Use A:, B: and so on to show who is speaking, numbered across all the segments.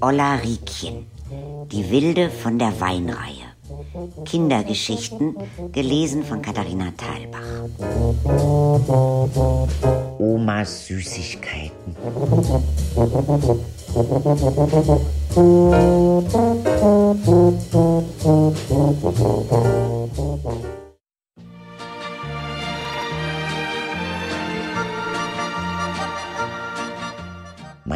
A: Olla Riekchen, die Wilde von der Weinreihe. Kindergeschichten, gelesen von Katharina Thalbach. Omas Süßigkeiten.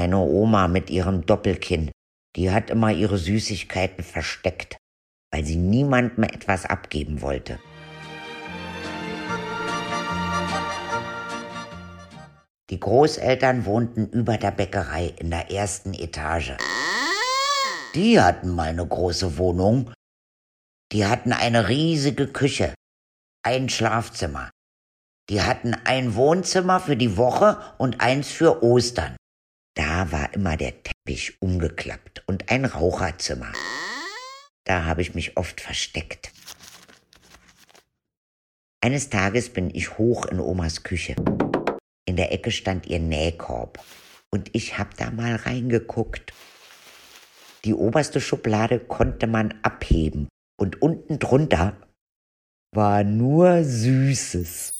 A: Meine Oma mit ihrem Doppelkinn, die hat immer ihre Süßigkeiten versteckt, weil sie niemandem etwas abgeben wollte. Die Großeltern wohnten über der Bäckerei in der ersten Etage. Die hatten mal eine große Wohnung. Die hatten eine riesige Küche, ein Schlafzimmer. Die hatten ein Wohnzimmer für die Woche und eins für Ostern. War immer der Teppich umgeklappt und ein Raucherzimmer. Da habe ich mich oft versteckt. Eines Tages bin ich hoch in Omas Küche. In der Ecke stand ihr Nähkorb und ich hab da mal reingeguckt. Die oberste Schublade konnte man abheben und unten drunter war nur Süßes.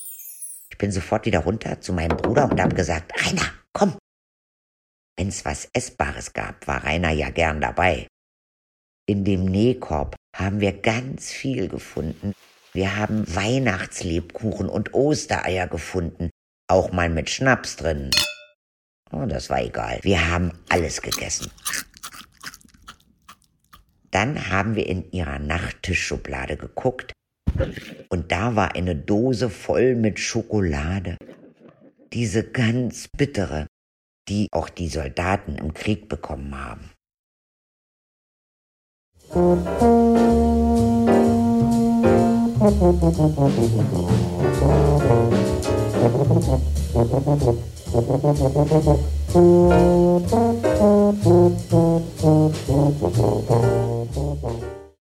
A: Ich bin sofort wieder runter zu meinem Bruder und hab gesagt, Rainer, komm, Wenn's was Essbares gab, war Rainer ja gern dabei. In dem Nähkorb haben wir ganz viel gefunden. Wir haben Weihnachtslebkuchen und Ostereier gefunden, auch mal mit Schnaps drin. Oh, das war egal. Wir haben alles gegessen. Dann haben wir in ihrer Nachttischschublade geguckt und da war eine Dose voll mit Schokolade. Diese ganz bittere, die auch die Soldaten im Krieg bekommen haben. Musik